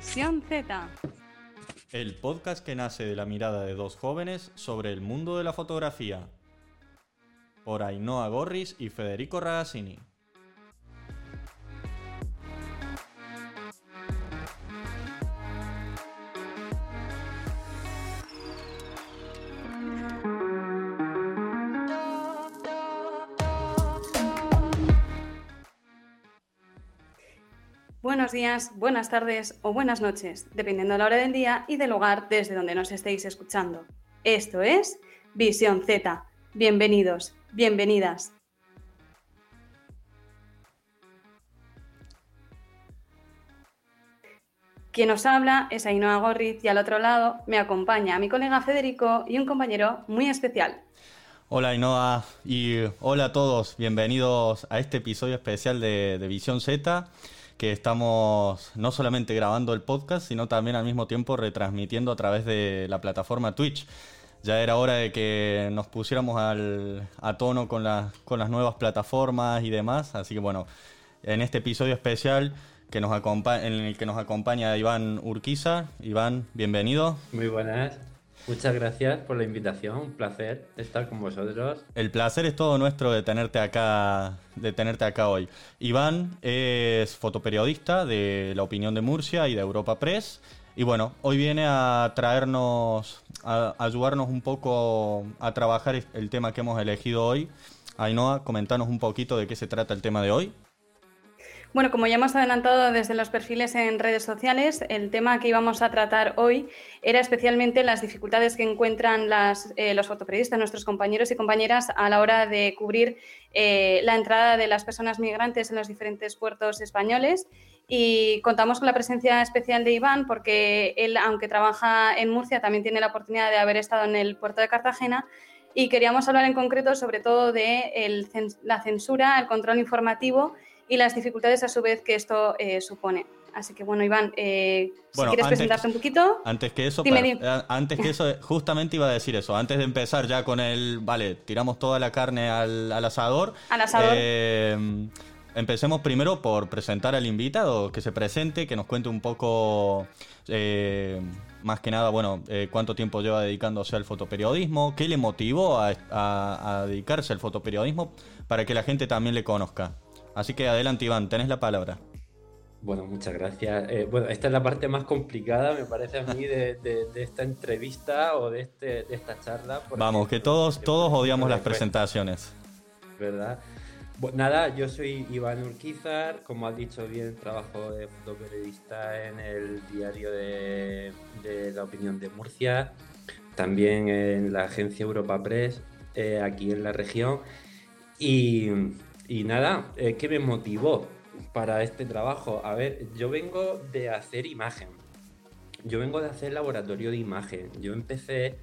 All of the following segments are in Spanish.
Z. El podcast que nace de la mirada de dos jóvenes sobre el mundo de la fotografía. Por Ainhoa Gorris y Federico Ragazzini. Días, buenas tardes o buenas noches, dependiendo de la hora del día y del lugar desde donde nos estéis escuchando. Esto es Visión Z. Bienvenidos, bienvenidas. Quien nos habla es Ainhoa Gorriz y al otro lado me acompaña mi colega Federico y un compañero muy especial. Hola Ainhoa y hola a todos, bienvenidos a este episodio especial de, de Visión Z que estamos no solamente grabando el podcast, sino también al mismo tiempo retransmitiendo a través de la plataforma Twitch. Ya era hora de que nos pusiéramos al, a tono con, con las nuevas plataformas y demás. Así que bueno, en este episodio especial que nos en el que nos acompaña Iván Urquiza. Iván, bienvenido. Muy buenas. Muchas gracias por la invitación, un placer estar con vosotros. El placer es todo nuestro de tenerte acá, de tenerte acá hoy. Iván es fotoperiodista de La Opinión de Murcia y de Europa Press. Y bueno, hoy viene a traernos, a ayudarnos un poco a trabajar el tema que hemos elegido hoy. Ainhoa, comentanos un poquito de qué se trata el tema de hoy. Bueno, como ya hemos adelantado desde los perfiles en redes sociales, el tema que íbamos a tratar hoy era especialmente las dificultades que encuentran eh, los fotoperiodistas, nuestros compañeros y compañeras, a la hora de cubrir eh, la entrada de las personas migrantes en los diferentes puertos españoles. Y contamos con la presencia especial de Iván porque él, aunque trabaja en Murcia, también tiene la oportunidad de haber estado en el puerto de Cartagena y queríamos hablar en concreto sobre todo de la censura, el control informativo y las dificultades a su vez que esto eh, supone. Así que bueno, Iván, eh, si quieres presentarte un poquito. Antes que eso, eh, antes que eso, justamente iba a decir eso. Antes de empezar ya con el, vale, tiramos toda la carne al, asador. Al asador. empecemos primero por presentar al invitado, que se presente, que nos cuente un poco, más que nada, bueno, cuánto tiempo lleva dedicándose al fotoperiodismo, qué le motivó a dedicarse al fotoperiodismo para que la gente también le conozca. Así que adelante, Iván, tenés la palabra. Bueno, muchas gracias. Eh, bueno, esta es la parte más complicada, me parece a mí, de, esta entrevista o de, este, de esta charla. Vamos, que todos, todos odiamos las presentaciones. ¿Verdad? nada, yo soy Iván Urquizar, como has dicho bien, trabajo de fotoperiodista en el diario de, La Opinión de Murcia, también en la agencia Europa Press, eh, aquí en la región. Y, y nada, eh, ¿qué me motivó para este trabajo? A ver, yo vengo de hacer imagen. Yo vengo de hacer laboratorio de imagen. Yo empecé,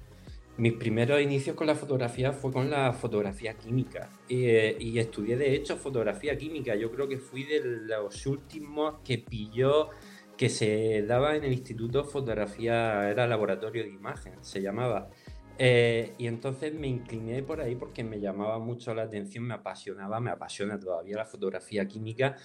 mis primeros inicios con la fotografía fue con la fotografía química. Eh, y estudié de hecho fotografía química. Yo creo que fui de los últimos que pilló que se daba en el instituto fotografía, era laboratorio de imagen, se llamaba. Eh, y entonces me incliné por ahí porque me llamaba mucho la atención, me apasionaba, me apasiona todavía la fotografía química.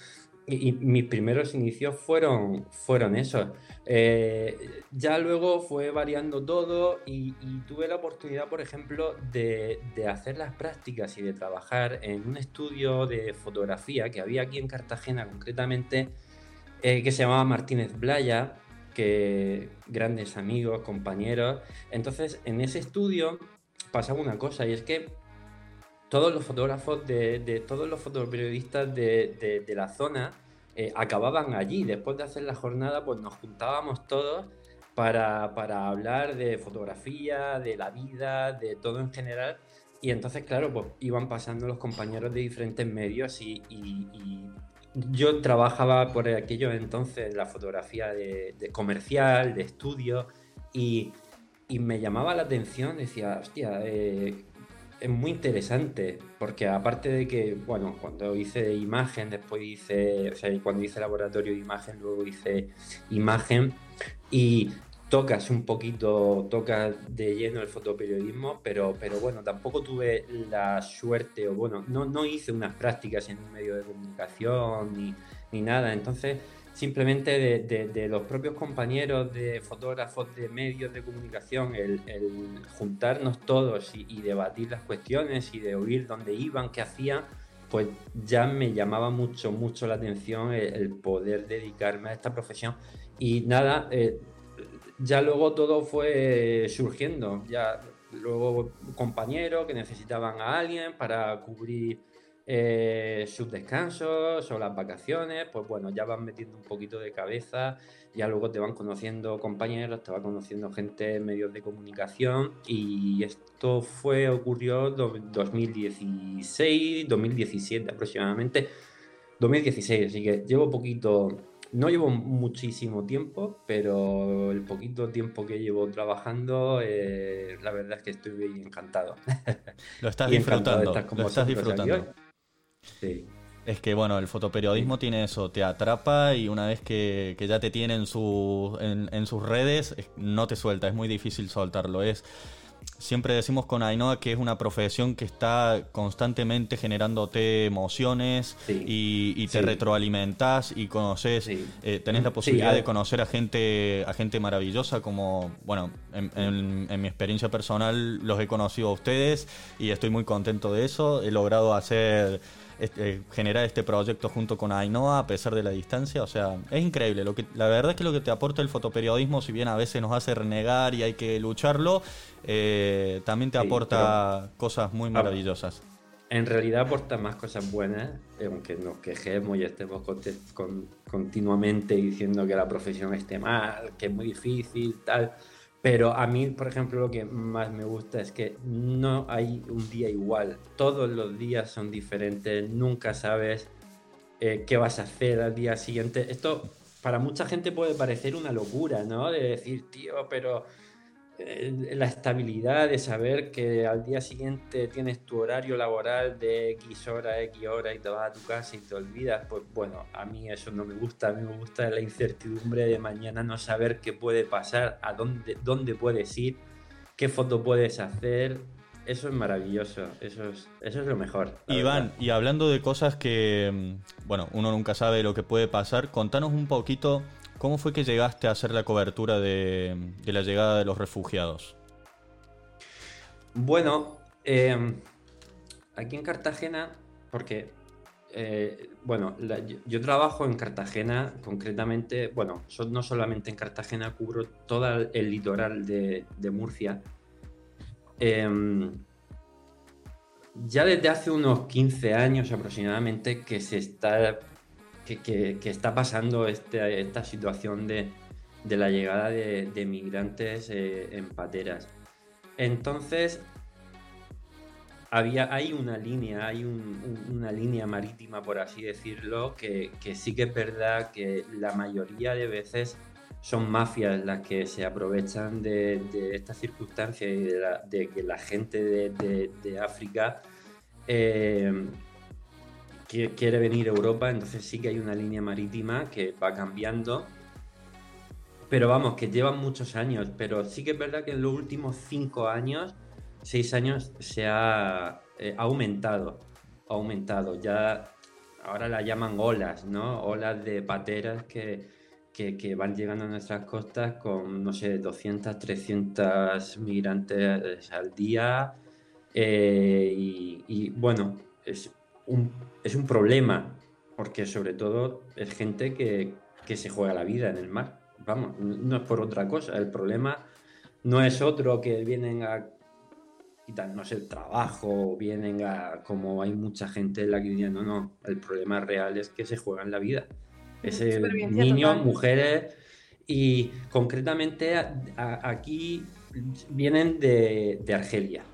Y, mis primeros inicios fueron, fueron esos. Eh, ya luego fue variando todo y, tuve la oportunidad, por ejemplo, de, de, hacer las prácticas y de trabajar en un estudio de fotografía que había aquí en Cartagena, concretamente, eh, que se llamaba Martínez Blaya, que grandes amigos, compañeros. Entonces, en ese estudio pasaba una cosa, y es que todos los fotógrafos de, todos los fotoperiodistas de, la zona eh, acababan allí. Después de hacer la jornada, pues nos juntábamos todos para, hablar de fotografía, de la vida, de todo en general. Y entonces, claro, pues iban pasando los compañeros de diferentes medios y yo trabajaba por aquello entonces la fotografía de, comercial, de estudio, y, me llamaba la atención, decía, hostia, eh, es muy interesante, porque aparte de que, bueno, cuando hice imagen, después hice, o sea, cuando hice laboratorio de imagen, luego hice imagen, y tocas un poquito, tocas de lleno el fotoperiodismo, pero, pero bueno, tampoco tuve la suerte, o bueno, no, no hice unas prácticas en un medio de comunicación ni, ni nada. Entonces, simplemente de, los propios compañeros de fotógrafos de medios de comunicación, el, juntarnos todos y, debatir las cuestiones y de oír dónde iban, qué hacían, pues ya me llamaba mucho, mucho la atención el, poder dedicarme a esta profesión. Y nada, eh, ya luego todo fue surgiendo, ya luego compañeros que necesitaban a alguien para cubrir eh, sus descansos o las vacaciones, pues bueno, ya van metiendo un poquito de cabeza, ya luego te van conociendo compañeros, te va conociendo gente en medios de comunicación y esto fue, ocurrió 2016, 2017 aproximadamente, 2016, así que llevo poquito, no llevo muchísimo tiempo, pero el poquito tiempo que llevo trabajando, eh, la verdad es que estoy encantado. Lo estás disfrutando, lo estás disfrutando. Es que, bueno, el fotoperiodismo tiene eso, te atrapa y una vez que, ya te tiene en, su, en, sus redes, no te suelta, es muy difícil soltarlo. Es, siempre decimos con Ainhoa que es una profesión que está constantemente generándote emociones y, te retroalimentas y conoces, eh, tenés la posibilidad de conocer a gente, a gente maravillosa como, bueno, en, en, mi experiencia personal los he conocido a ustedes y estoy muy contento de eso. He logrado hacer este, generar este proyecto junto con Ainhoa a pesar de la distancia. O sea, es increíble. Lo que, la verdad es que lo que te aporta el fotoperiodismo, si bien a veces nos hace renegar y hay que lucharlo, eh, también te aporta cosas muy maravillosas. En realidad aporta más cosas buenas, eh, aunque nos quejemos y estemos continuamente diciendo que la profesión esté mal, que es muy difícil, tal pero a mí, por ejemplo, lo que más me gusta es que no hay un día igual. Todos los días son diferentes. Nunca sabes eh, qué vas a hacer al día siguiente. Esto para mucha gente puede parecer una locura, ¿no? De decir, tío, pero la estabilidad de saber que al día siguiente tienes tu horario laboral de X hora, X hora y te vas a tu casa y te olvidas, pues bueno, a mí eso no me gusta, a mí me gusta la incertidumbre de mañana no saber qué puede pasar, a dónde, dónde puedes ir, qué foto puedes hacer, eso es maravilloso, eso es, eso es lo mejor. Iván, y hablando de cosas que, mm, bueno, uno nunca sabe lo que puede pasar, contanos un poquito ¿Cómo fue que llegaste a hacer la cobertura de, la llegada de los refugiados? Bueno, em, aquí en Cartagena, porque, eh, bueno, yo, trabajo en Cartagena, concretamente, bueno, no solamente en Cartagena, cubro todo el litoral de, Murcia. Em, ya desde hace unos 15 años aproximadamente que se está que, está pasando este, esta situación de, la llegada de, migrantes eh, en pateras. Entonces, había, hay una línea, hay una línea marítima, por así decirlo, que, sí que es verdad que la mayoría de veces son mafias las que se aprovechan de, esta circunstancia y de, que la gente de, África eh, quiere venir a Europa, entonces sí que hay una línea marítima que va cambiando. Pero vamos, que llevan muchos años, pero sí que es verdad que en los últimos cinco años, seis años, se ha eh, aumentado. Aumentado. Ya ahora la llaman olas, ¿no? Olas de pateras que, que, van llegando a nuestras costas con, no sé, 200, 300 migrantes al día. Eh, y, y, bueno, es, es un problema, porque sobre todo es gente que, se juega la vida en el mar. Vamos, no es por otra cosa. El problema no es otro que vienen a quitarnos el trabajo, vienen a, como hay mucha gente en la que dice, no, no, el problema real es que se juegan la vida. Ese niños, mujeres y concretamente aquí vienen de, de Argelia.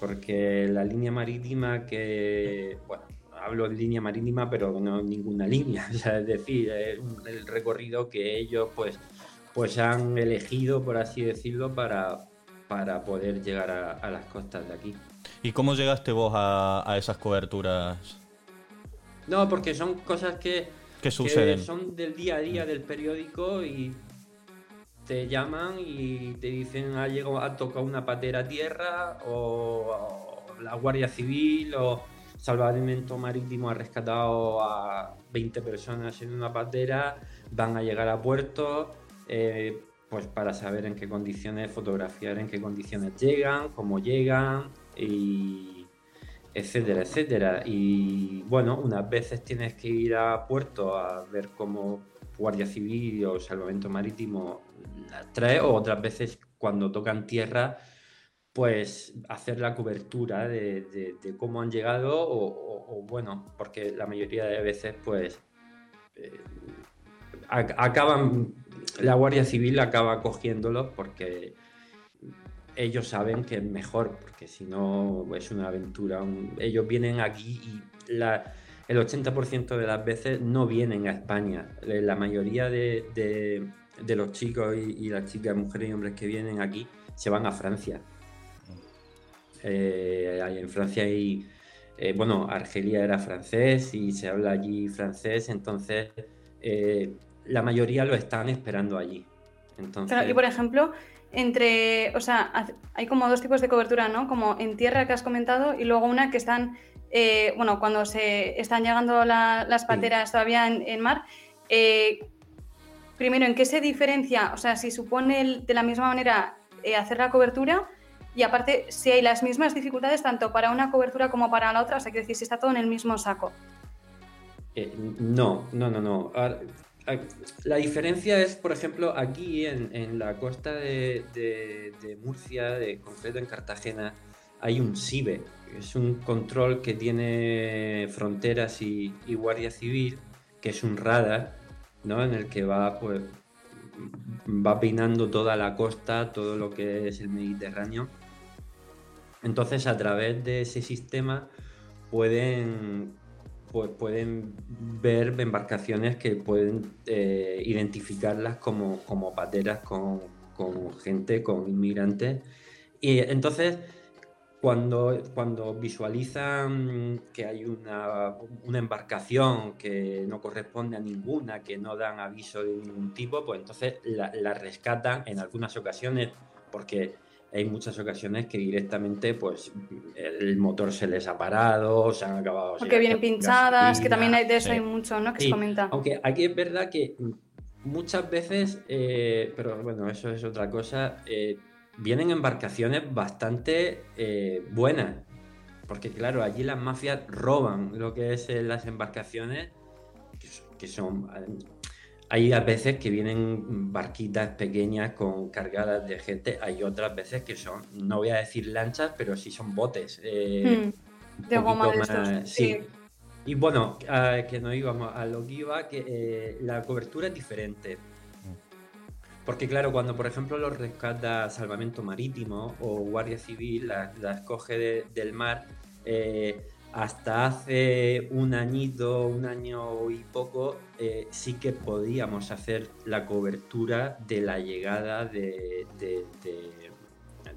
Porque la línea marítima que, bueno, hablo de línea marítima, pero no ninguna línea, es decir, el recorrido que ellos pues, pues han elegido, por así decirlo, para, para poder llegar a, las costas de aquí. ¿Y cómo llegaste vos a, esas coberturas? No, porque son cosas que, ¿Qué suceden? son del día a día del periódico y te llaman y te dicen ha llegado, ha tocado una patera a tierra o, la Guardia Civil o Salvamento Marítimo ha rescatado a 20 personas en una patera, van a llegar a puerto, eh, pues para saber en qué condiciones fotografiar, en qué condiciones llegan, cómo llegan y etcétera, etcétera. Y bueno, unas veces tienes que ir a puerto a ver cómo Guardia Civil o Salvamento Marítimo trae, o otras veces cuando tocan tierra, pues hacer la cobertura de, cómo han llegado o, bueno, porque la mayoría de veces pues eh, acaban, la Guardia Civil acaba cogiéndolos porque ellos saben que es mejor, porque si no es una aventura. ellos vienen aquí y la, el 80% de las veces no vienen a España. La mayoría de, los chicos y, las chicas, mujeres y hombres que vienen aquí se van a Francia. Eh, en Francia hay, eh, bueno, Argelia era francés y se habla allí francés, entonces eh, la mayoría lo están esperando allí. Entonces... y por ejemplo, entre, o sea, hay como dos tipos de cobertura, ¿no? Como en tierra que has comentado y luego una que están, eh, bueno, cuando se están llegando las pateras todavía en, mar. Eh, primero, ¿en qué se diferencia? O sea, si supone de la misma manera eh, hacer la cobertura y aparte si hay las mismas dificultades tanto para una cobertura como para la otra, o sea, que decir, si está todo en el mismo saco. no, no, no, no la diferencia es, por ejemplo, aquí en, la costa de, Murcia, de concreto en Cartagena, hay un SIBE, es un control que tiene fronteras y, guardia civil, que es un radar, ¿no? En el que va, pues, va peinando toda la costa, todo lo que es el Mediterráneo. Entonces, a través de ese sistema pueden pues pueden ver embarcaciones que pueden eh, identificarlas como, como pateras con, gente, con inmigrantes. Y entonces, cuando, cuando visualizan que hay una, embarcación que no corresponde a ninguna, que no dan aviso de ningún tipo, pues entonces la, la rescatan en algunas ocasiones porque hay muchas ocasiones que directamente pues el motor se les ha parado, se han acabado... Porque vienen pinchadas, que también hay de eso hay mucho, ¿no? Que se comenta. Aunque aquí es verdad que muchas veces, eh, pero bueno, eso es otra cosa, eh, vienen embarcaciones bastante eh, buenas. Porque claro, allí las mafias roban lo que es las embarcaciones, que son hay a veces que vienen barquitas pequeñas con cargadas de gente, hay otras veces que son, no voy a decir lanchas, pero sí son botes. Eh, hmm. De goma de sí. Y bueno, que no íbamos a lo que iba, que eh, la cobertura es diferente. Porque claro, cuando por ejemplo los rescata Salvamento Marítimo o Guardia Civil, las coge del mar, eh, hasta hace un añito, un año y poco, eh, sí que podíamos hacer la cobertura de la llegada de,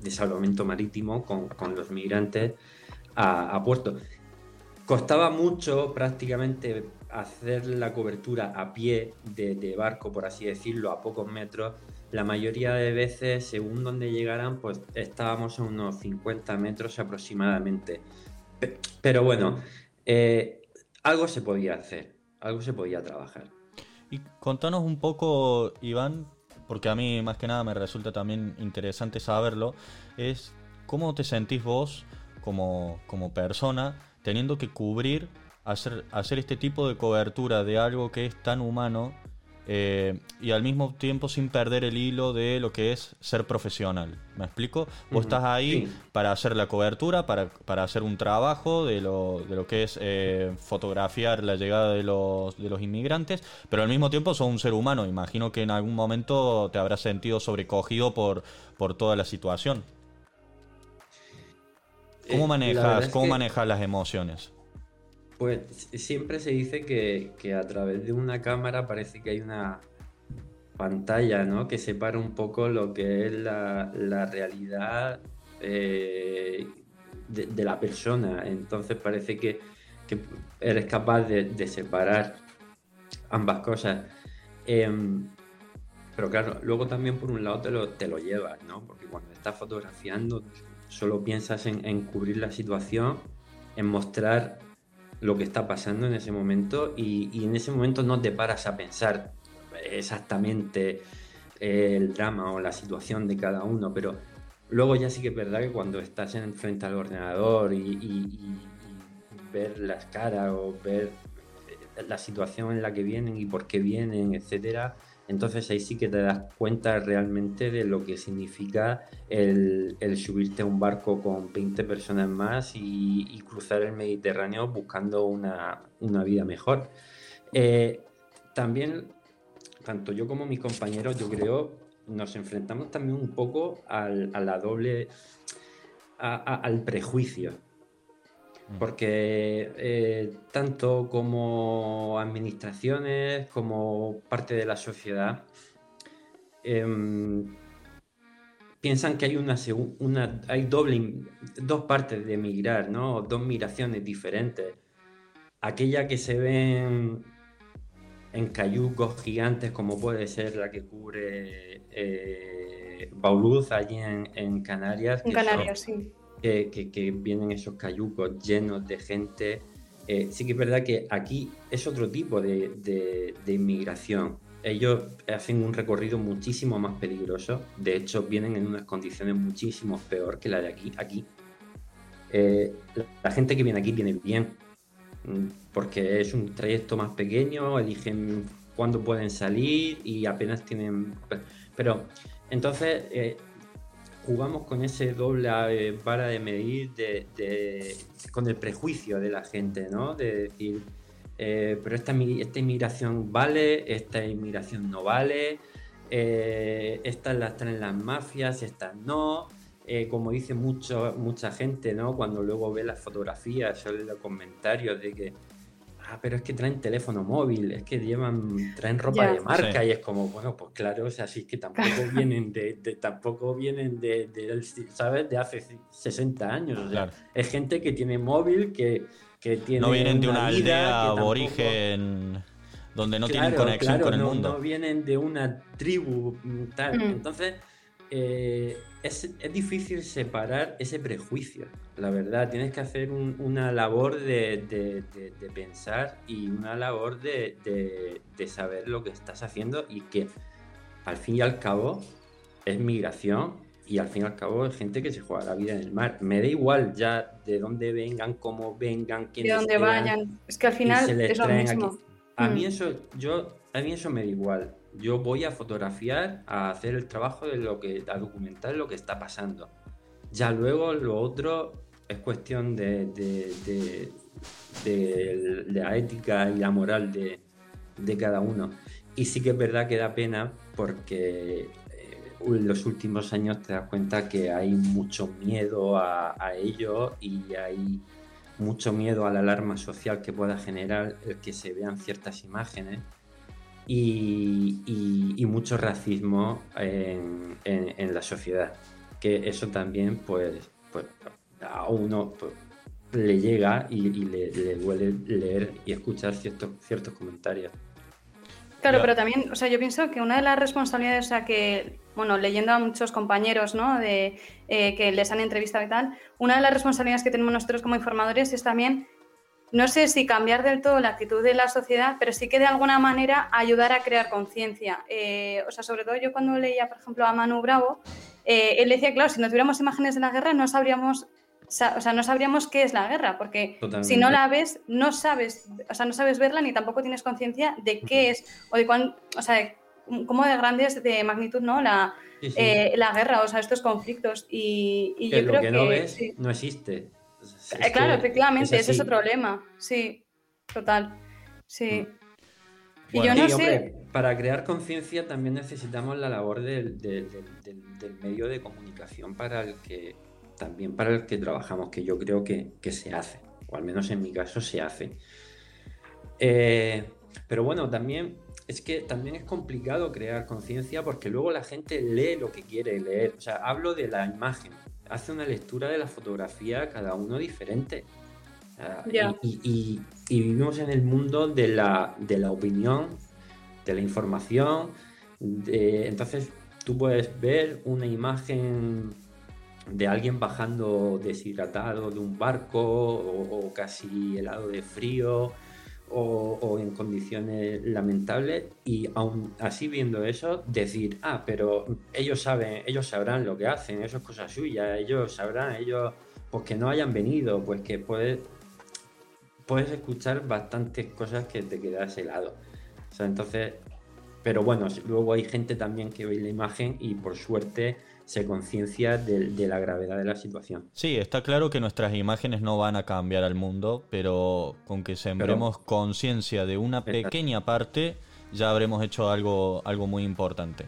salvamento marítimo con, los migrantes a, puerto. Costaba mucho prácticamente hacer la cobertura a pie de, barco, por así decirlo, a pocos metros. La mayoría de veces, según donde llegaran, pues estábamos a unos 50 metros aproximadamente pero bueno, eh, algo se podía hacer, algo se podía trabajar. Y contanos un poco, Iván, porque a mí más que nada me resulta también interesante saberlo, es cómo te sentís vos como, como persona teniendo que cubrir, hacer, hacer este tipo de cobertura de algo que es tan humano eh, y al mismo tiempo sin perder el hilo de lo que es ser profesional. ¿Me explico? Vos estás ahí para hacer la cobertura, para, hacer un trabajo de lo, de lo que es eh, fotografiar la llegada de los, de los inmigrantes, pero al mismo tiempo sos un ser humano. Imagino que en algún momento te habrás sentido sobrecogido por, por toda la situación. ¿Cómo eh, manejas, ¿cómo manejas las emociones? Pues siempre se dice que, a través de una cámara parece que hay una pantalla, ¿no? Que separa un poco lo que es la, realidad eh, de, la persona. Entonces parece que, eres capaz de, separar ambas cosas. Em, pero claro, luego también por un lado te lo, te lo llevas, ¿no? Porque cuando estás fotografiando solo piensas en, en cubrir la situación, en mostrar lo que está pasando en ese momento y, en ese momento no te paras a pensar exactamente eh, el drama o la situación de cada uno, pero luego ya sí que es verdad que cuando estás en frente al ordenador y, ver las caras o ver eh, la situación en la que vienen y por qué vienen, etcétera, entonces ahí sí que te das cuenta realmente de lo que significa el, subirte a un barco con 20 personas más y, cruzar el Mediterráneo buscando una, vida mejor. Eh, también, tanto yo como mis compañeros, yo creo, nos enfrentamos también un poco al, la doble, al prejuicio porque eh, tanto como administraciones como parte de la sociedad em, piensan que hay una, una hay doble dos partes de migrar, ¿no? Dos migraciones diferentes. Aquella que se ven en cayucos gigantes como puede ser la que cubre eh, Bauluz allí en, Canarias. En Canarias, sí que, vienen esos cayucos llenos de gente. Eh, sí que es verdad que aquí es otro tipo de, inmigración. Ellos hacen un recorrido muchísimo más peligroso. De hecho, vienen en unas condiciones muchísimo peor que la de aquí. aquí. Eh, la, gente que viene aquí viene bien, mm, porque es un trayecto más pequeño, eligen cuándo pueden salir y apenas tienen... Pero entonces eh, jugamos con ese doble eh, vara de medir de, con el prejuicio de la gente, ¿no? De decir, eh, pero esta, esta inmigración vale, esta inmigración no vale, eh, estas las traen las mafias, estas no. como dice mucho, mucha gente, ¿no? Cuando luego ve las fotografías o los comentarios de que ah, pero es que traen teléfono móvil, es que llevan, traen ropa de marca y es como, bueno, pues claro, o sea, sí que tampoco vienen de, tampoco vienen de, ¿sabes? De hace 60 años, o sea, es gente que tiene móvil, que, que tiene No vienen de una, aldea aborigen donde no tienen conexión con el mundo. No vienen de una tribu tal, mm. entonces eh, es, difícil separar ese prejuicio, la verdad. Tienes que hacer una labor de, pensar y una labor de, saber lo que estás haciendo y que al fin y al cabo es migración y al fin y al cabo es gente que se juega la vida en el mar. Me da igual ya de dónde vengan, cómo vengan, quiénes De dónde vayan. Es que al final es lo mismo. A mí mm. eso, yo, a mí eso me da igual yo voy a fotografiar, a hacer el trabajo de lo que, a documentar lo que está pasando. Ya luego lo otro es cuestión de, de, la ética y la moral de, cada uno. Y sí que es verdad que da pena porque eh, en los últimos años te das cuenta que hay mucho miedo a, a ello y hay mucho miedo a la alarma social que pueda generar el que se vean ciertas imágenes y, mucho racismo en, la sociedad. Que eso también, pues, pues a uno pues, le llega y, le, duele leer y escuchar ciertos, ciertos comentarios. Claro, pero también, o sea, yo pienso que una de las responsabilidades, o sea, que, bueno, leyendo a muchos compañeros, ¿no? De eh, que les han entrevistado y tal, una de las responsabilidades que tenemos nosotros como informadores es también no sé si cambiar del todo la actitud de la sociedad, pero sí que de alguna manera ayudar a crear conciencia. Eh, o sea, sobre todo yo cuando leía, por ejemplo, a Manu Bravo, eh, él decía, claro, si no tuviéramos imágenes de la guerra, no sabríamos, o sea, no sabríamos qué es la guerra, porque si no la ves, no sabes, o sea, no sabes verla ni tampoco tienes conciencia de qué es o de cuán, o sea, cómo de grande es de magnitud, ¿no? La, eh, la guerra, o sea, estos conflictos. Y, yo creo que, no ves no existe. Eh, claro, efectivamente, ese es otro lema. Sí, total. Sí. Mm. y yo no sé. para crear conciencia también necesitamos la labor del, medio de comunicación para el que también para el que trabajamos, que yo creo que, se hace, o al menos en mi caso se hace. Eh, pero bueno, también es que también es complicado crear conciencia porque luego la gente lee lo que quiere leer. O sea, hablo de la imagen hace una lectura de la fotografía cada uno diferente. y, vivimos en el mundo de la, opinión, de la información. entonces tú puedes ver una imagen de alguien bajando deshidratado de un barco o, casi helado de frío o, en condiciones lamentables y aún así viendo eso decir, ah, pero ellos saben, ellos sabrán lo que hacen, eso es cosa suya, ellos sabrán, ellos, pues que no hayan venido, pues que puedes, puedes escuchar bastantes cosas que te quedas helado. O sea, entonces, pero bueno, luego hay gente también que ve la imagen y por suerte se conciencia de, la gravedad de la situación. Sí, está claro que nuestras imágenes no van a cambiar al mundo, pero con que sembremos conciencia de una pequeña parte, ya habremos hecho algo, algo muy importante.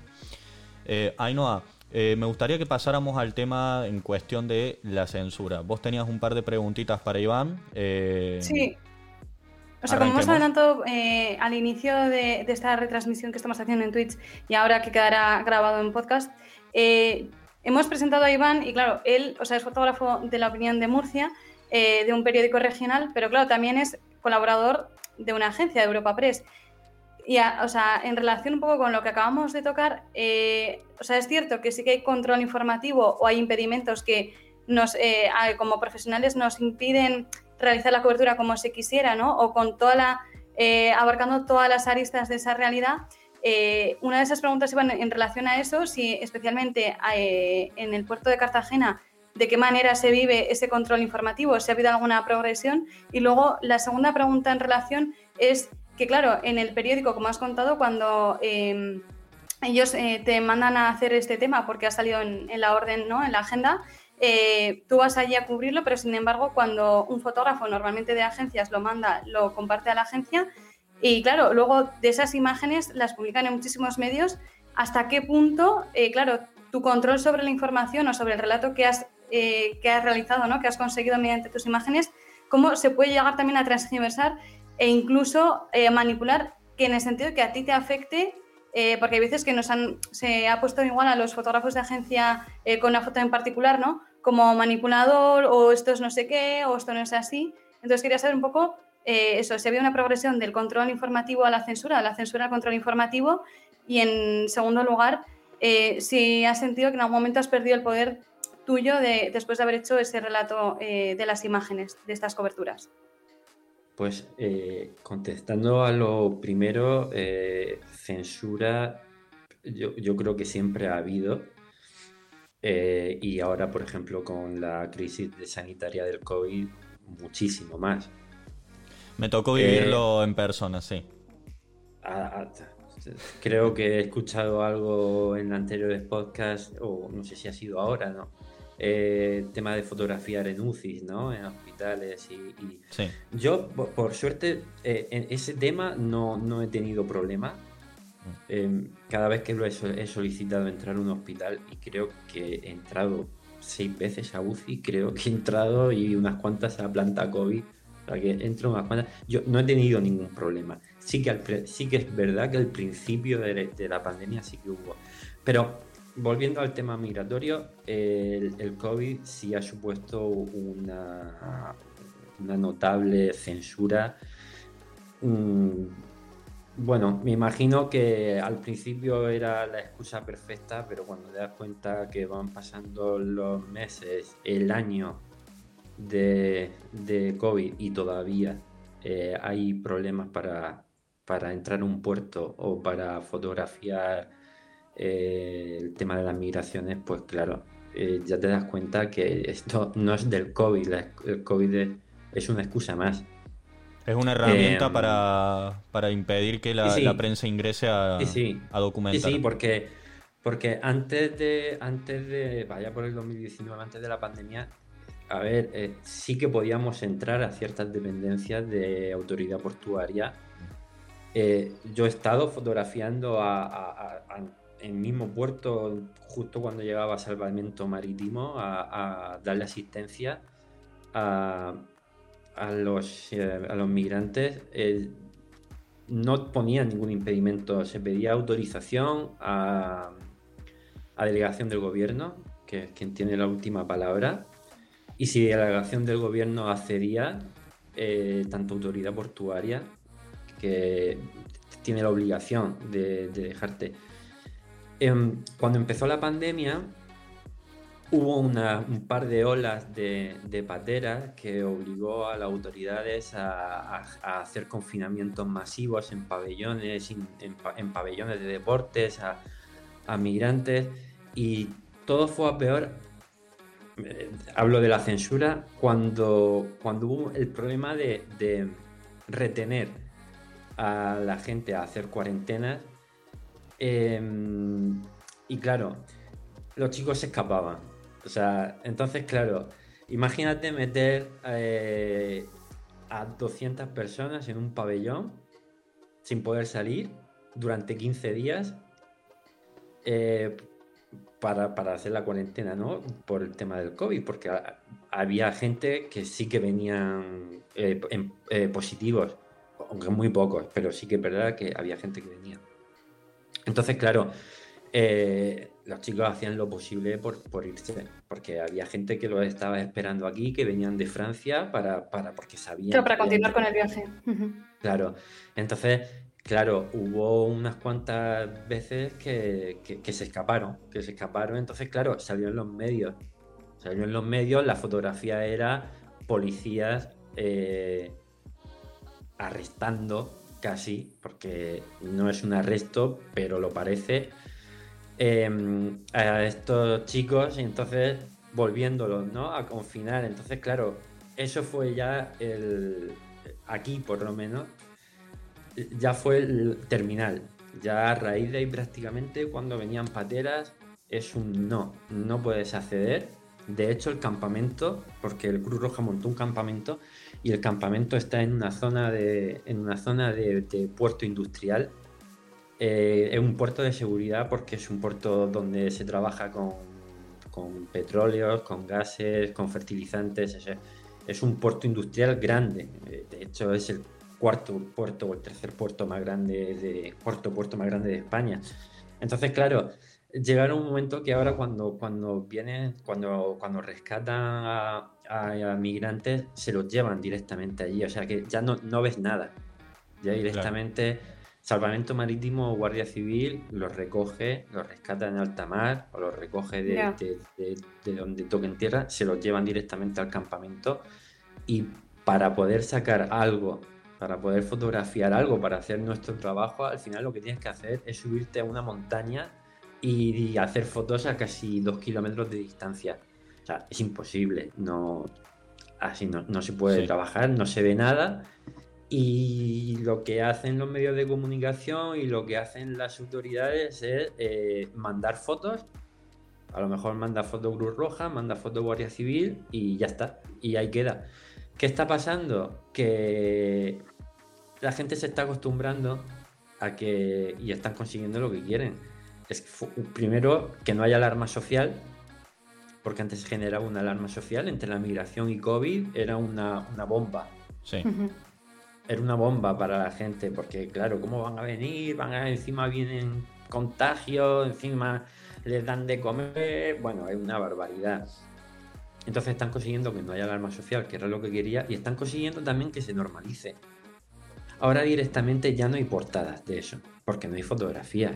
Eh, Ainhoa, eh, me gustaría que pasáramos al tema en cuestión de la censura. Vos tenías un par de preguntitas para Iván. Eh, sí. O sea, como hemos adelantado eh, al inicio de, de, esta retransmisión que estamos haciendo en Twitch y ahora que quedará grabado en podcast, eh, hemos presentado a Iván y claro, él o sea, es fotógrafo de la opinión de Murcia, eh, de un periódico regional, pero claro, también es colaborador de una agencia de Europa Press. Y o sea, en relación un poco con lo que acabamos de tocar, eh, o sea, es cierto que sí que hay control informativo o hay impedimentos que nos, como profesionales nos impiden realizar la cobertura como se quisiera, ¿no? O con toda la, abarcando todas las aristas de esa realidad. Eh, una de esas preguntas iban en relación a eso, si especialmente eh, en el puerto de Cartagena, de qué manera se vive ese control informativo, si ha habido alguna progresión. Y luego la segunda pregunta en relación es que, claro, en el periódico, como has contado, cuando em, ellos eh, te mandan a hacer este tema porque ha salido en, en la orden, ¿no? en la agenda, tú vas allí a cubrirlo, pero sin embargo, cuando un fotógrafo normalmente de agencias lo manda, lo comparte a la agencia, y claro, luego de esas imágenes las publican en muchísimos medios. ¿Hasta qué punto, eh, claro, tu control sobre la información o sobre el relato que has, eh, que has realizado, ¿no? que has conseguido mediante tus imágenes, cómo se puede llegar también a transgiversar e incluso eh, manipular que en el sentido que a ti te afecte porque hay veces que nos han, se ha puesto igual a los fotógrafos de agencia con una foto en particular, ¿no? Como manipulador o esto es no sé qué o esto no es así. Entonces quería saber un poco eh, eso, si había una progresión del control informativo a la censura, de la censura al control informativo, y en segundo lugar, eh, si has sentido que en algún momento has perdido el poder tuyo de, después de haber hecho ese relato eh, de las imágenes de estas coberturas. Pues contestando a lo primero, censura yo, creo que siempre ha habido. y ahora, por ejemplo, con la crisis sanitaria del COVID, muchísimo más. Me tocó vivirlo eh, en persona, sí. creo que he escuchado algo en anteriores podcasts, o no sé si ha sido ahora, ¿no? Eh, tema de fotografiar en UCI, ¿no? En hospitales y... Sí. Yo, por, suerte, eh, en ese tema no, no he tenido problema. Mm. cada vez que lo he, he, solicitado entrar a un hospital y creo que he entrado seis veces a UCI, creo que he entrado y unas cuantas a planta COVID para que entre unas cuantas. Yo no he tenido ningún problema. Sí que, sí que es verdad que al principio de, la pandemia sí que hubo. Pero volviendo al tema migratorio, el, COVID sí ha supuesto una, una notable censura. Mm, bueno, me imagino que al principio era la excusa perfecta, pero cuando te das cuenta que van pasando los meses, el año de, de COVID y todavía eh, hay problemas para, para, entrar a un puerto o para fotografiar eh, el tema de las migraciones, pues claro, eh, ya te das cuenta que esto no es del COVID, el COVID es, una excusa más. Es una herramienta para, para, impedir que la, la prensa ingrese a, a documentar. Sí, porque, porque antes de, antes de, vaya por el 2019, antes de la pandemia, a ver, eh, sí que podíamos entrar a ciertas dependencias de autoridad portuaria. Eh, yo he estado fotografiando en el mismo puerto justo cuando llegaba a salvamento marítimo a, darle asistencia a, los, eh, a los migrantes. no ponía ningún impedimento, se pedía autorización a, a delegación del gobierno, que es quien tiene la última palabra y si la delegación del gobierno accedía, eh, tanto autoridad portuaria, que tiene la obligación de, dejarte. Em, cuando empezó la pandemia, Hubo un par de olas de, de pateras que obligó a las autoridades a, hacer confinamientos masivos en pabellones, en, pabellones de deportes, a, migrantes, y todo fue a peor. Eh, hablo de la censura cuando, cuando hubo el problema de, retener a la gente a hacer cuarentenas. Em, y claro, los chicos se escapaban o sea, entonces, claro, imagínate meter eh, a 200 personas en un pabellón sin poder salir durante 15 días eh, para, hacer la cuarentena, ¿no? Por el tema del COVID, porque había gente que sí que venían eh, positivos, aunque muy pocos, pero sí que es verdad que había gente que venía. Entonces, claro, eh, los chicos hacían lo posible por, irse, porque había gente que lo estaba esperando aquí, que venían de Francia para, para porque sabían. Pero para continuar con el viaje. Claro, entonces, claro, hubo unas cuantas veces que, se escaparon, que se escaparon, entonces, claro, salió en los medios. Salió en los medios, la fotografía era policías eh, arrestando casi, porque no es un arresto, pero lo parece Em, a estos chicos y entonces volviéndolos ¿no? a confinar. Entonces, claro, eso fue ya el. Aquí, por lo menos, ya fue el terminal. Ya a raíz de ahí, prácticamente, cuando venían pateras, es un no, no puedes acceder. De hecho, el campamento, porque el Cruz Roja montó un campamento y el campamento está en una zona de, en una zona de puerto industrial eh, es un puerto de seguridad porque es un puerto donde se trabaja con, con petróleos, con gases, con fertilizantes. Es, un puerto industrial grande. Eh, de hecho, es el cuarto puerto o el tercer puerto más grande de cuarto puerto más grande de España. Entonces, claro, llegaron un momento que ahora cuando, cuando vienen, cuando, cuando rescatan a, migrantes, se los llevan directamente allí. O sea que ya no, no ves nada. Ya directamente Salvamento Marítimo o Guardia Civil los recoge, los rescata en alta mar o los recoge de, donde toquen tierra, se los llevan directamente al campamento y para poder sacar algo, para poder fotografiar algo, para hacer nuestro trabajo, al final lo que tienes que hacer es subirte a una montaña y, hacer fotos a casi dos kilómetros de distancia. O sea, es imposible, no, así no, se puede trabajar, no se ve nada y lo que hacen los medios de comunicación y lo que hacen las autoridades es eh, mandar fotos. A lo mejor manda foto Cruz Roja, manda foto Guardia Civil y ya está. Y ahí queda. ¿Qué está pasando? Que la gente se está acostumbrando a que. y están consiguiendo lo que quieren. Es primero que no haya alarma social, porque antes se generaba una alarma social entre la migración y COVID, era una, una bomba. Sí era una bomba para la gente, porque claro, ¿cómo van a venir? Van a encima vienen contagios, encima les dan de comer, bueno, es una barbaridad. Entonces están consiguiendo que no haya alarma social, que era lo que quería, y están consiguiendo también que se normalice. Ahora directamente ya no hay portadas de eso, porque no hay fotografías.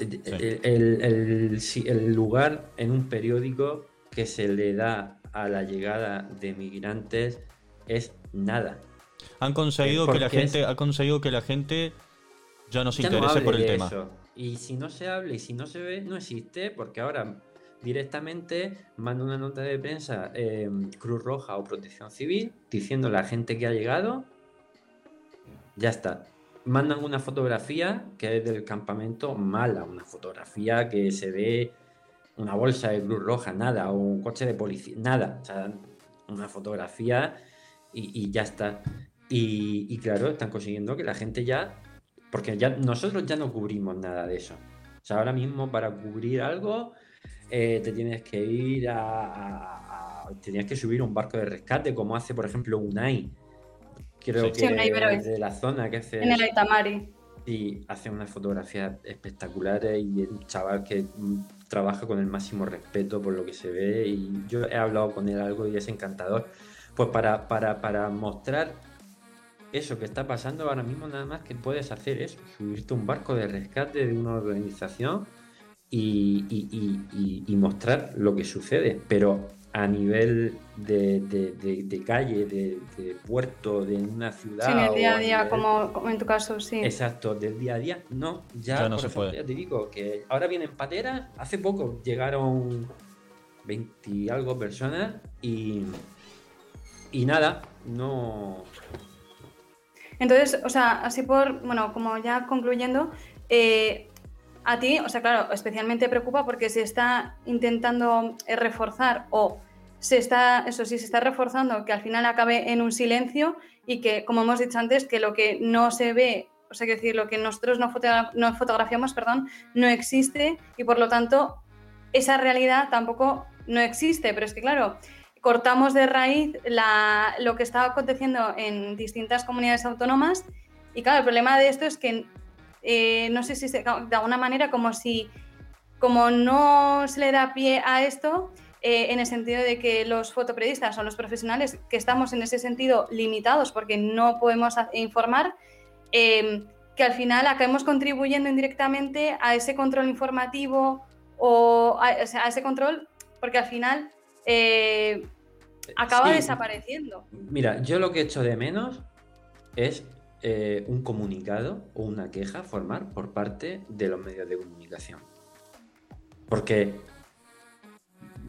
El, el, lugar en un periódico que se le da a la llegada de migrantes es nada. Han conseguido que la gente, ha conseguido que la gente ya no se interese por el tema. Y si no se habla y si no se ve, no existe, porque ahora directamente manda una nota de prensa em, Cruz Roja o Protección Civil diciendo a la gente que ha llegado, ya está. Mandan una fotografía que es del campamento mala, una fotografía que se ve una bolsa de Cruz Roja, nada, o un coche de policía, nada. O sea, una fotografía y ya está. Y, claro, están consiguiendo que la gente ya, porque ya nosotros ya no cubrimos nada de eso. O sea, ahora mismo para cubrir algo eh, te tienes que ir a, Tenías que subir un barco de rescate, como hace, por ejemplo, Unai. Creo que es de la zona que hace. En el Aitamari. Y hace unas fotografías espectaculares y es un chaval que trabaja con el máximo respeto por lo que se ve. Y yo he hablado con él algo y es encantador. Pues para, para, para mostrar eso que está pasando ahora mismo, nada más que puedes hacer es subirte un barco de rescate de una organización y, mostrar lo que sucede. Pero a nivel de, calle, de, puerto, de una ciudad. Sí, en el día a día, como, en tu caso, sí. Exacto, del día a día, no. Ya, no se puede. Ya te digo que ahora vienen pateras. Hace poco llegaron 20 y algo personas y. Y nada, no. Entonces, o sea, así por, bueno, como ya concluyendo, eh, a ti, o sea, claro, especialmente preocupa porque se está intentando eh, reforzar o se está, eso sí, se está reforzando que al final acabe en un silencio y que, como hemos dicho antes, que lo que no se ve, o sea, que decir, lo que nosotros no, fotografiamos, perdón, no existe y por lo tanto esa realidad tampoco no existe. Pero es que, claro, cortamos de raíz lo que está aconteciendo en distintas comunidades autónomas y, claro, el problema de esto es que eh, no sé si de alguna manera como si, como no se le da pie a esto, eh, en el sentido de que los fotoperiodistas o los profesionales que estamos en ese sentido limitados porque no podemos informar, eh, que al final acabemos contribuyendo indirectamente a ese control informativo o a, ese control, porque al final acaba desapareciendo. Mira, yo lo que echo de menos es eh, un comunicado o una queja formar por parte de los medios de comunicación. Porque,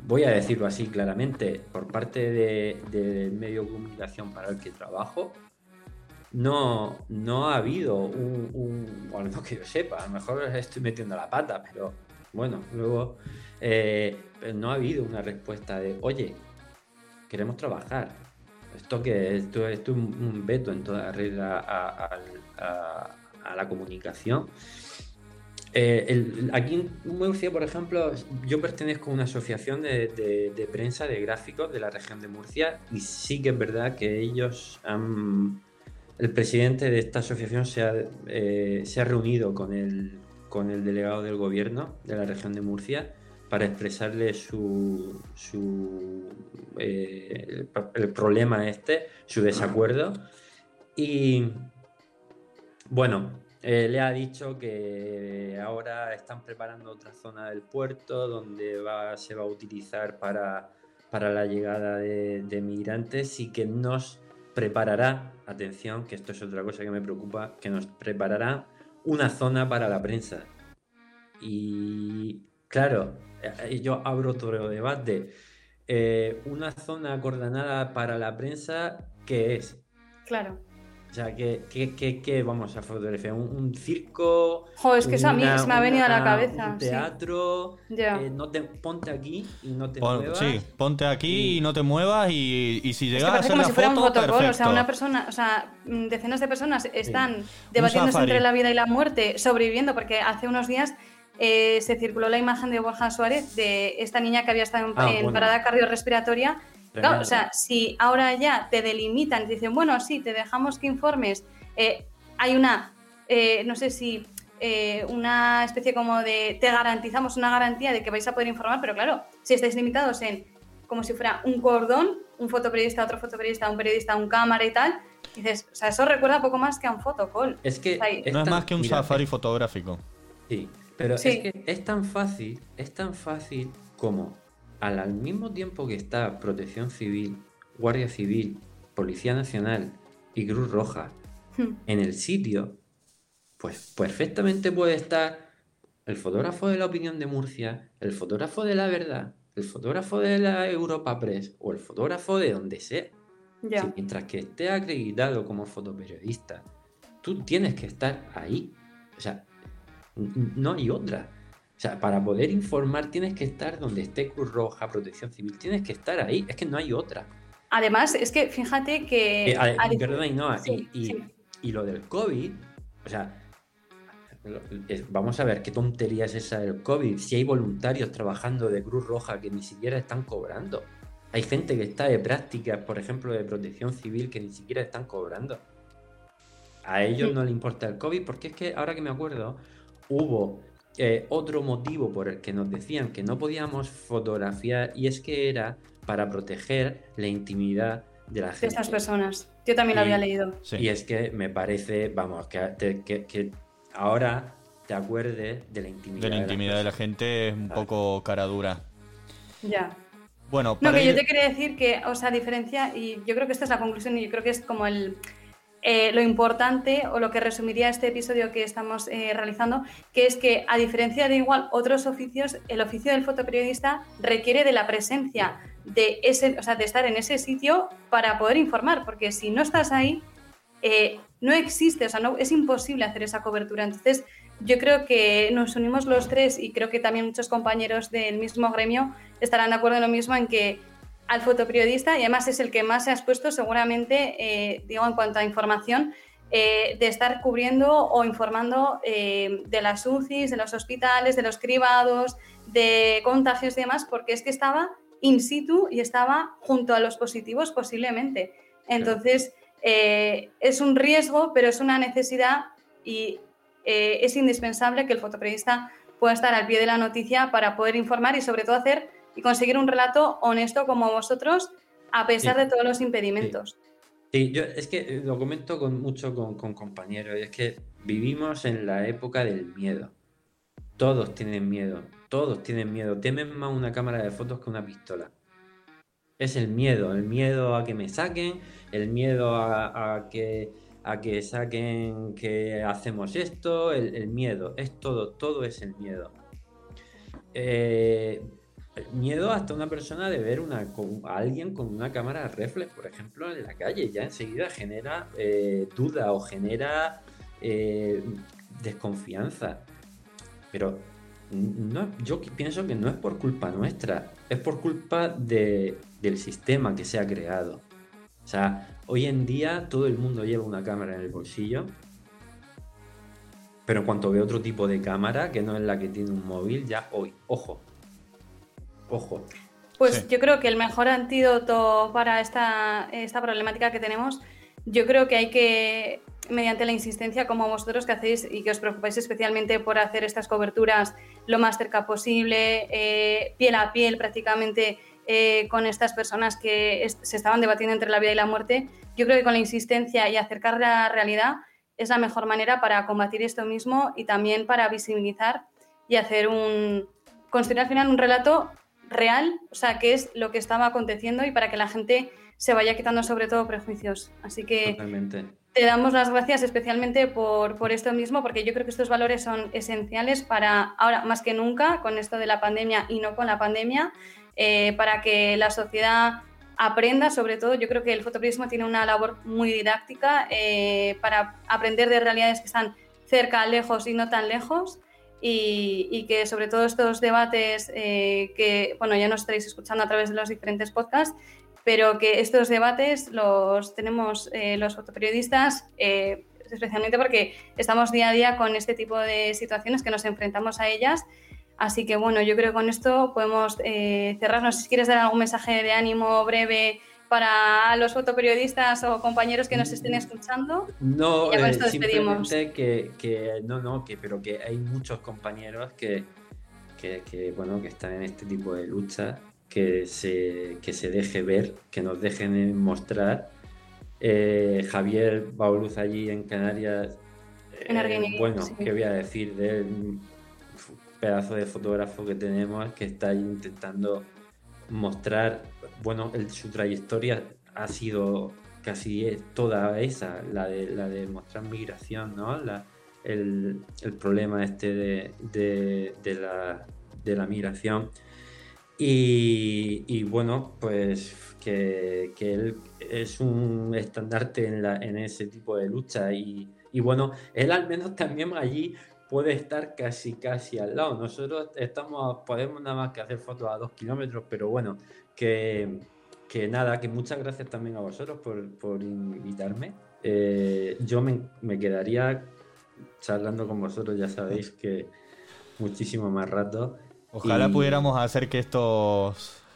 voy a decirlo así claramente, por parte del medio de comunicación para el que trabajo, no, no ha habido un, no que yo sepa, a lo mejor estoy metiendo la pata, pero bueno, luego eh, no ha habido una respuesta de, oye, queremos trabajar, esto que esto, es un veto en toda regla a, la comunicación. Eh, aquí en Murcia, por ejemplo, yo pertenezco a una asociación de, prensa de gráficos de la región de Murcia y sí que es verdad que ellos han, el presidente de esta asociación se ha, eh, se ha reunido con el, con el delegado del gobierno de la región de Murcia para expresarle su, su eh, el, problema este, su desacuerdo. Y bueno, eh, le ha dicho que ahora están preparando otra zona del puerto donde va, se va a utilizar para, para la llegada de, de migrantes y que nos preparará, atención, que esto es otra cosa que me preocupa, que nos preparará una zona para la prensa. Y claro, eh, yo abro otro debate. Eh, una zona acordonada para la prensa, ¿qué es? Claro. O sea, ¿qué, vamos a fotografiar? ¿Un, circo? Joder, es que eso a mí se me ha venido a la cabeza. Un teatro. Eh, no te, ponte aquí y no te muevas. Sí, ponte aquí y, no te muevas y, si llegas a hacer como si fuera un protocolo, o sea, una persona, o sea, mm, decenas de personas están debatiéndose entre la vida y la muerte, sobreviviendo, porque hace unos días eh, se circuló la imagen de Borja Suárez de esta niña que había estado en, ah, parada cardiorrespiratoria. Claro, o sea, si ahora ya te delimitan, te dicen, bueno, sí, te dejamos que informes, eh, hay una, eh, no sé si una especie como de, te garantizamos una garantía de que vais a poder informar, pero claro, si estáis limitados en como si fuera un cordón, un fotoperiodista, otro fotoperiodista, un periodista, un cámara y tal, dices, o sea, eso recuerda poco más que a un fotocall. Es que no es más que un safari fotográfico. Sí, pero es que es tan fácil, es tan fácil como al, mismo tiempo que está Protección Civil, Guardia Civil, Policía Nacional y Cruz Roja hmm. en el sitio, pues perfectamente puede estar el fotógrafo de la opinión de Murcia, el fotógrafo de la verdad, el fotógrafo de la Europa Press o el fotógrafo de donde sea. mientras que esté acreditado como fotoperiodista, tú tienes que estar ahí. O sea, no hay otra. O sea, para poder informar tienes que estar donde esté Cruz Roja, Protección Civil, tienes que estar ahí, es que no hay otra. Además, es que fíjate que... Eh, perdón, y, lo del COVID, o sea, vamos a ver qué tontería es esa del COVID, si hay voluntarios trabajando de Cruz Roja que ni siquiera están cobrando. Hay gente que está de prácticas, por ejemplo, de protección civil que ni siquiera están cobrando. A ellos no les importa el COVID, porque es que ahora que me acuerdo, hubo eh, otro motivo por el que nos decían que no podíamos fotografiar y es que era para proteger la intimidad de la gente. De esas personas. Yo también lo había leído. Y es que me parece, vamos, que, que, ahora te acuerdes de la intimidad. De la intimidad de la, gente es un poco cara dura. Ya. Bueno, no, que yo te quería decir que, o sea, diferencia, y yo creo que esta es la conclusión, y yo creo que es como el, eh, lo importante o lo que resumiría este episodio que estamos eh, realizando, que es que a diferencia de igual otros oficios, el oficio del fotoperiodista requiere de la presencia de ese, o sea, de estar en ese sitio para poder informar, porque si no estás ahí, eh, no existe, o sea, no, es imposible hacer esa cobertura. Entonces, yo creo que nos unimos los tres y creo que también muchos compañeros del mismo gremio estarán de acuerdo en lo mismo en que al fotoperiodista, y además es el que más se ha expuesto seguramente, eh, digo, en cuanto a información, eh, de estar cubriendo o informando eh, de las UCIs, de los hospitales, de los cribados, de contagios y demás, porque es que estaba in situ y estaba junto a los positivos posiblemente. Entonces, es un riesgo, pero es una necesidad y es indispensable que el fotoperiodista pueda estar al pie de la noticia para poder informar y sobre todo hacer y conseguir un relato honesto como vosotros, a pesar de todos los impedimentos. Sí. yo es que eh, lo comento con, mucho con, compañeros, es que vivimos en la época del miedo. Todos tienen miedo, todos tienen miedo. Temen más una cámara de fotos que una pistola. Es el miedo, el miedo a que me saquen, el miedo a, que a que saquen que hacemos esto, el, el, miedo, es todo, todo es el miedo. Eh, miedo hasta una persona de ver una, a alguien con una cámara reflex, por ejemplo, en la calle. Ya enseguida genera eh, duda o genera eh, desconfianza. Pero no, yo pienso que no es por culpa nuestra, es por culpa de, del sistema que se ha creado. O sea, hoy en día todo el mundo lleva una cámara en el bolsillo. Pero en cuanto ve otro tipo de cámara, que no es la que tiene un móvil, ya hoy, ojo, Ojo. Pues yo creo que el mejor antídoto para esta, esta problemática que tenemos, yo creo que hay que, mediante la insistencia como vosotros que hacéis y que os preocupáis especialmente por hacer estas coberturas lo más cerca posible, eh, piel a piel prácticamente eh, con estas personas que se estaban debatiendo entre la vida y la muerte, yo creo que con la insistencia y acercar la realidad es la mejor manera para combatir esto mismo y también para visibilizar y hacer un, construir al final un relato real, o sea, qué es lo que estaba aconteciendo y para que la gente se vaya quitando sobre todo prejuicios. Así que te damos las gracias especialmente por, por, esto mismo, porque yo creo que estos valores son esenciales para ahora más que nunca, con esto de la pandemia y no con la pandemia, eh, para que la sociedad aprenda, sobre todo, yo creo que el fotoperiodismo tiene una labor muy didáctica eh, para aprender de realidades que están cerca, lejos y no tan lejos y, que sobre todo estos debates eh, que, bueno, ya nos estaréis escuchando a través de los diferentes podcasts, pero que estos debates los tenemos eh, los fotoperiodistas, eh, especialmente porque estamos día a día con este tipo de situaciones que nos enfrentamos a ellas. Así que bueno, yo creo que con esto podemos cerrarnos. Si quieres dar algún mensaje de ánimo breve para los fotoperiodistas o compañeros que nos estén escuchando. No, eh, simplemente que, que, no, no, que, pero que hay muchos compañeros que, que, bueno, que están en este tipo de lucha, que se, que se deje ver, que nos dejen mostrar. Eh, Javier Bauluz allí en Canarias, eh, bueno, ¿qué voy a decir de él? pedazo de fotógrafo que tenemos que está intentando mostrar bueno, su trayectoria ha sido casi toda esa, la de, la de mostrar migración, ¿no? el, problema este de, la, migración. Y, bueno, pues que, él es un estandarte en, en ese tipo de lucha y, y, bueno, él al menos también allí puede estar casi casi al lado. Nosotros estamos, podemos nada más que hacer fotos a dos kilómetros, pero bueno, que, nada, que muchas gracias también a vosotros por, invitarme. Eh, yo me, quedaría charlando con vosotros, ya sabéis que muchísimo más rato. Ojalá pudiéramos hacer que esto,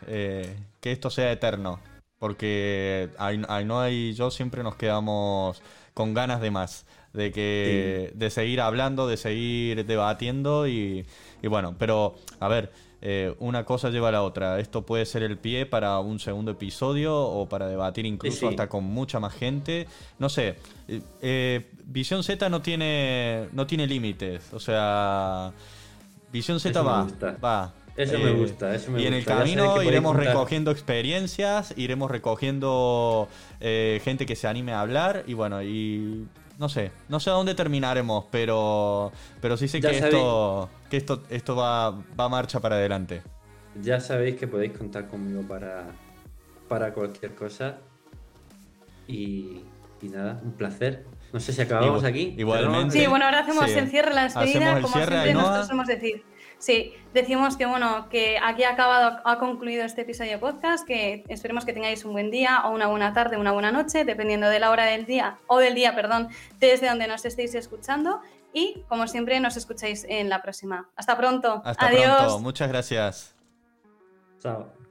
eh, que esto sea eterno, porque Ainhoa y yo siempre nos quedamos con ganas de más, de que de seguir hablando, de seguir debatiendo y, y bueno, pero a ver, eh, una cosa lleva a la otra. Esto puede ser el pie para un segundo episodio o para debatir incluso hasta con mucha más gente. No sé, eh, eh, Visión Z no tiene, no tiene límites. O sea, Visión Z va, va. Eso me gusta, eso me y en el camino iremos recogiendo experiencias, iremos recogiendo gente que se anime a hablar y bueno, y no sé, no sé a dónde terminaremos, pero, pero sí sé que esto, que esto, esto va, va marcha para adelante. Ya sabéis que podéis contar conmigo para, para cualquier cosa. Y, nada, un placer. No sé si acabamos aquí. Igualmente. Sí, bueno, ahora hacemos el cierre, la despedida, como siempre nosotros hemos decir. Sí, decimos que bueno, que aquí ha acabado, ha concluido este episodio de podcast, que esperemos que tengáis un buen día o una buena tarde, una buena noche, dependiendo de la hora del día, o del día, perdón, desde donde nos estéis escuchando. Y como siempre, nos escucháis en la próxima. Hasta pronto. Hasta Adiós. Pronto. Muchas gracias. Chao.